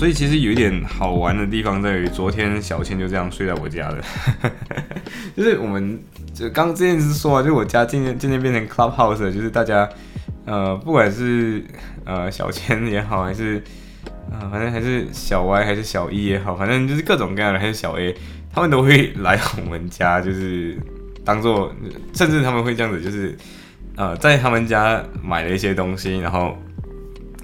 所以其实有一点好玩的地方在于，昨天小千就这样睡在我家了。就是我们就刚之前是说啊，就我家渐渐渐渐变成 clubhouse，就是大家呃，不管是呃小千也好，还是呃反正还是小 Y 还是小 E 也好，反正就是各种各样的，还是小 A，他们都会来我们家，就是当做，甚至他们会这样子，就是呃在他们家买了一些东西，然后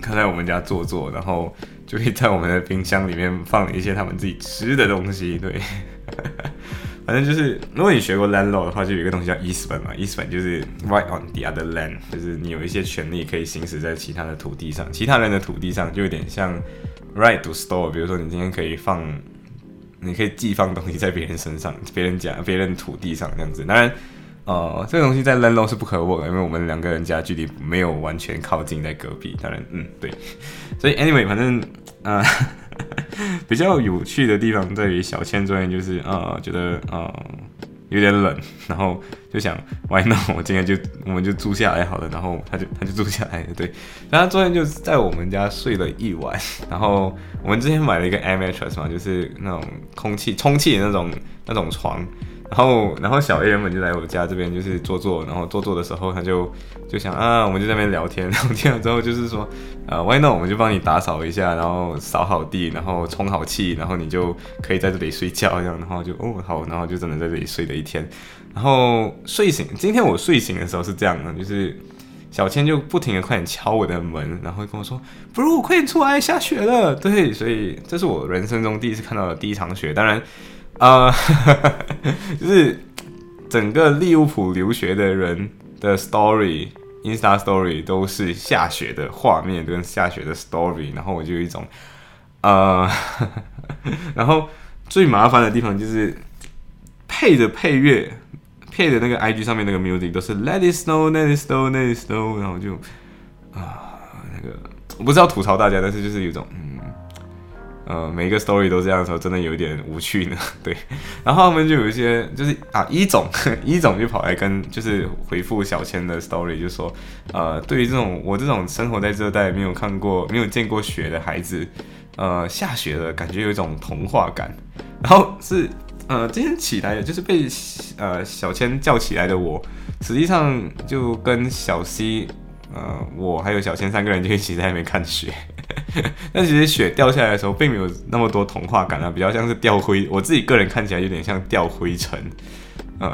他在我们家坐坐，然后。就会在我们的冰箱里面放一些他们自己吃的东西，对，反正就是，如果你学过 landlord 的话，就有一个东西叫 easement 嘛，easement 就是 right on the other land，就是你有一些权利可以行使在其他的土地上，其他人的土地上，就有点像 right to store，比如说你今天可以放，你可以寄放东西在别人身上，别人家、别人土地上这样子，当然。哦，这个东西在 Lando 是不可握的，因为我们两个人家距离没有完全靠近在隔壁。当然，嗯，对。所以 anyway，反正啊，比较有趣的地方在于小千昨天就是啊，觉得啊有点冷，然后就想，Why not？我今天就我们就住下来好了。然后他就他就住下来，对。然后昨天就在我们家睡了一晚。然后我们之前买了一个 air mattress 嘛，就是那种空气充气的那种那种床。然后，然后小 A 原本就来我家这边，就是坐坐，然后坐坐的时候，他就就想啊，我们就在那边聊天，聊天了之后就是说，呃，Why not？我们就帮你打扫一下，然后扫好地，然后充好气，然后你就可以在这里睡觉，这样，然后就哦好，然后就真的在这里睡了一天。然后睡醒，今天我睡醒的时候是这样的，就是小千就不停的快点敲我的门，然后跟我说，不如快点出来，下雪了。对，所以这是我人生中第一次看到的第一场雪，当然。啊，就是整个利物浦留学的人的 story，Insta story 都是下雪的画面跟下雪的 story，然后我就有一种，呃，然后最麻烦的地方就是配的配乐，配的那个 IG 上面那个 music 都是 Let it snow, Let it snow, Let it snow，然后就啊，那个我不是要吐槽大家，但是就是有一种嗯。呃，每一个 story 都这样的时候，真的有点无趣呢。对，然后他们就有一些，就是啊，一总 一总就跑来跟，就是回复小千的 story，就说，呃，对于这种我这种生活在热带没有看过、没有见过雪的孩子，呃，下雪了感觉有一种童话感。然后是，呃，今天起来就是被呃小千叫起来的我，实际上就跟小 C。呃，我还有小千三个人就一起在那边看雪，但其实雪掉下来的时候，并没有那么多童话感啊，比较像是掉灰。我自己个人看起来有点像掉灰尘，呃，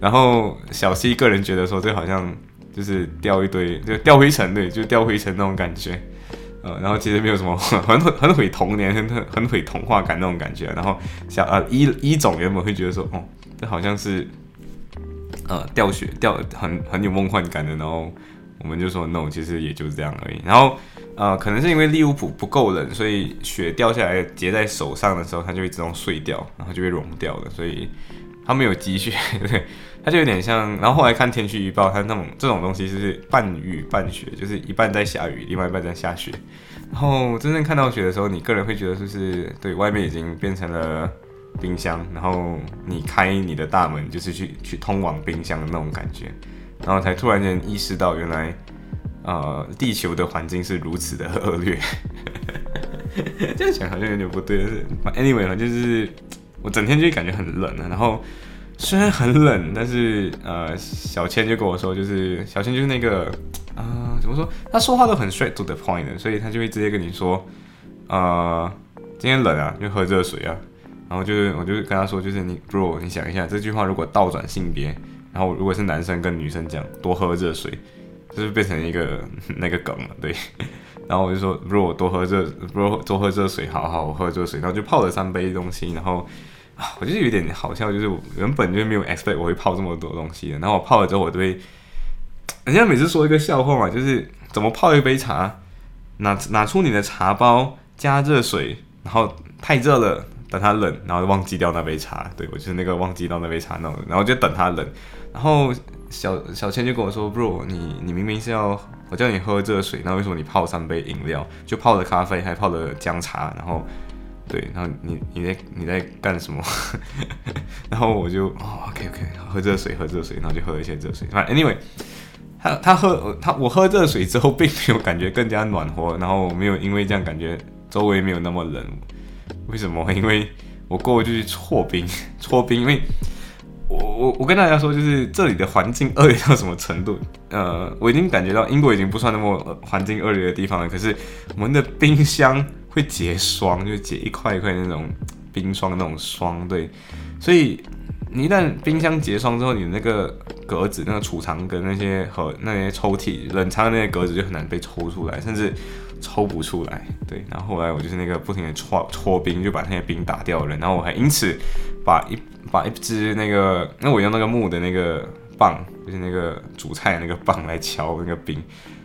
然后小 C 个人觉得说，这好像就是掉一堆，就掉灰尘，对，就掉灰尘那种感觉，呃，然后其实没有什么很很毁童年、很很毁童话感那种感觉。然后小呃一一总原本会觉得说，哦，这好像是呃掉雪掉很很有梦幻感的，然后。我们就说 no，其实也就是这样而已。然后，呃，可能是因为利物浦不够冷，所以雪掉下来结在手上的时候，它就会自动碎掉，然后就会融掉了。所以它没有积雪，对，它就有点像。然后后来看天气预报，它那种这种东西是半雨半雪，就是一半在下雨，另外一半在下雪。然后真正看到雪的时候，你个人会觉得就是对外面已经变成了冰箱，然后你开你的大门就是去去通往冰箱的那种感觉。然后才突然间意识到，原来，呃，地球的环境是如此的恶劣。这样想好像有点不对，但是 anyway 呢，就是我整天就感觉很冷啊。然后虽然很冷，但是呃，小千就跟我说，就是小千就是那个啊，怎么说？他说话都很 straight to the point 的，所以他就会直接跟你说，呃，今天冷啊，就喝热水啊。然后就是，我就跟他说，就是你，bro，你想一下，这句话如果倒转性别。然后如果是男生跟女生讲多喝热水，就是变成一个 那个梗了，对。然后我就说，如果多喝热，不如多喝热水，好好我喝热水。然后就泡了三杯东西，然后啊，我就有点好笑，就是我原本就没有 expect 我会泡这么多东西的。然后我泡了之后，我就会，人家每次说一个笑话嘛，就是怎么泡一杯茶，拿拿出你的茶包，加热水，然后太热了。等它冷，然后忘记掉那杯茶。对我就是那个忘记掉那杯茶那种，然后就等它冷。然后小小千就跟我说：“bro，你你明明是要我叫你喝热水，那为什么你泡三杯饮料？就泡了咖啡，还泡了姜茶，然后。”对，然后你你在你在干什么？然后我就哦，OK OK，喝热水，喝热水，然后就喝了一些热水。反正 Anyway，他他喝他我喝热水之后，并没有感觉更加暖和，然后没有因为这样感觉周围没有那么冷。为什么？因为我过就去搓冰，搓冰。因为我我我跟大家说，就是这里的环境恶劣到什么程度？呃，我已经感觉到英国已经不算那么环境恶劣的地方了。可是我们的冰箱。会结霜，就结一块一块那种冰霜那种霜，对，所以你一旦冰箱结霜之后，你那个格子、那个储藏跟那些和那些抽屉冷藏的那些格子就很难被抽出来，甚至抽不出来，对。然后后来我就是那个不停的搓搓冰，就把那些冰打掉了。然后我还因此把一把一只那个，那我用那个木的那个棒，就是那个煮菜的那个棒来敲那个冰。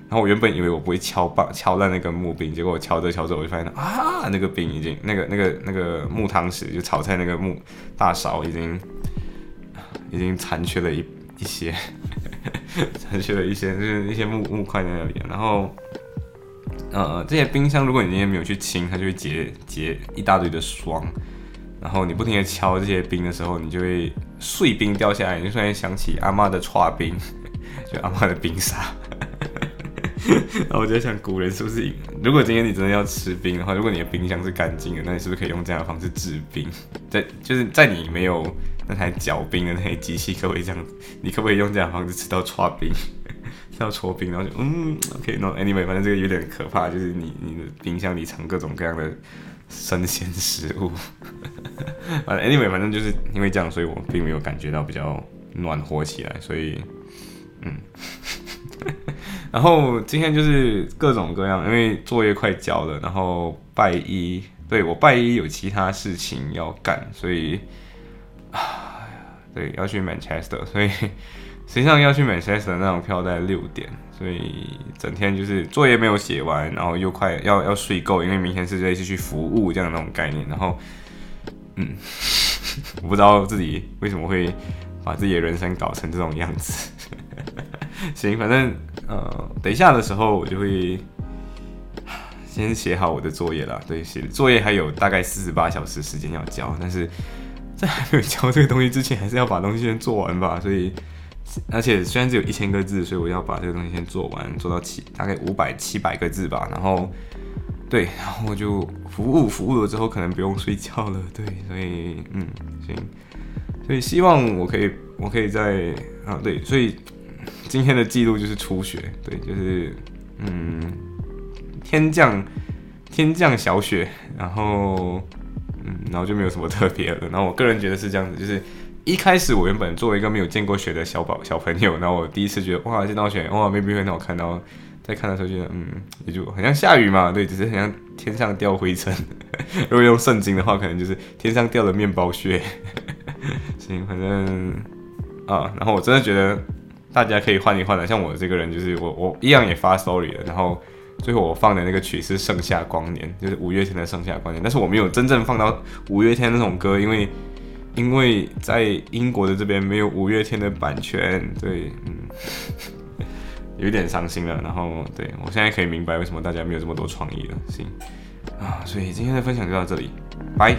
然后我原本以为我不会敲棒敲烂那个木冰，结果我敲着敲着我就发现啊，那个冰已经那个那个那个木汤匙就炒菜那个木大勺已经 已经残缺了一一些，残缺了一些就是一些木木块在那里。然后呃这些冰箱如果你今天没有去清，它就会结结一大堆的霜。然后你不停的敲这些冰的时候，你就会碎冰掉下来，你就突然想起阿妈的搓冰，就阿妈的冰沙。然后我就想，古人是不是，如果今天你真的要吃冰的话，如果你的冰箱是干净的，那你是不是可以用这样的方式制冰？在就是在你没有那台搅冰的那台机器，可不可以这样？你可不可以用这样的方式吃到搓冰，吃到搓冰？然后就嗯，OK，no anyway，反正这个有点可怕，就是你你的冰箱里藏各种各样的生鲜食物。反正 anyway，反正就是因为这样，所以我并没有感觉到比较暖和起来，所以嗯。然后今天就是各种各样，因为作业快交了，然后拜一，对我拜一有其他事情要干，所以啊，对，要去 Manchester，所以实际上要去 Manchester 那种票在六点，所以整天就是作业没有写完，然后又快要要睡够，因为明天是类似去服务这样那种概念，然后嗯，我不知道自己为什么会把自己的人生搞成这种样子。行，反正呃，等一下的时候我就会先写好我的作业了。对，写作业还有大概四十八小时时间要交，但是在还没有交这个东西之前，还是要把东西先做完吧。所以，而且虽然只有一千个字，所以我要把这个东西先做完，做到七大概五百七百个字吧。然后，对，然后我就服务服务了之后，可能不用睡觉了。对，所以嗯，行，所以希望我可以，我可以在啊，对，所以。今天的记录就是初雪，对，就是嗯，天降天降小雪，然后嗯，然后就没有什么特别了。然后我个人觉得是这样子，就是一开始我原本作为一个没有见过雪的小宝小朋友，然后我第一次觉得哇，见到雪哇，maybe 很好看，然后在看的时候觉得嗯，也就很像下雨嘛，对，只是很像天上掉灰尘。如果用圣经的话，可能就是天上掉了面包屑。行，反正啊，然后我真的觉得。大家可以换一换的，像我这个人就是我我一样也发 story 了，然后最后我放的那个曲是《盛夏光年》，就是五月天的《盛夏光年》，但是我没有真正放到五月天那种歌，因为因为在英国的这边没有五月天的版权，对，嗯，有点伤心了。然后对我现在可以明白为什么大家没有这么多创意了，行啊，所以今天的分享就到这里，拜。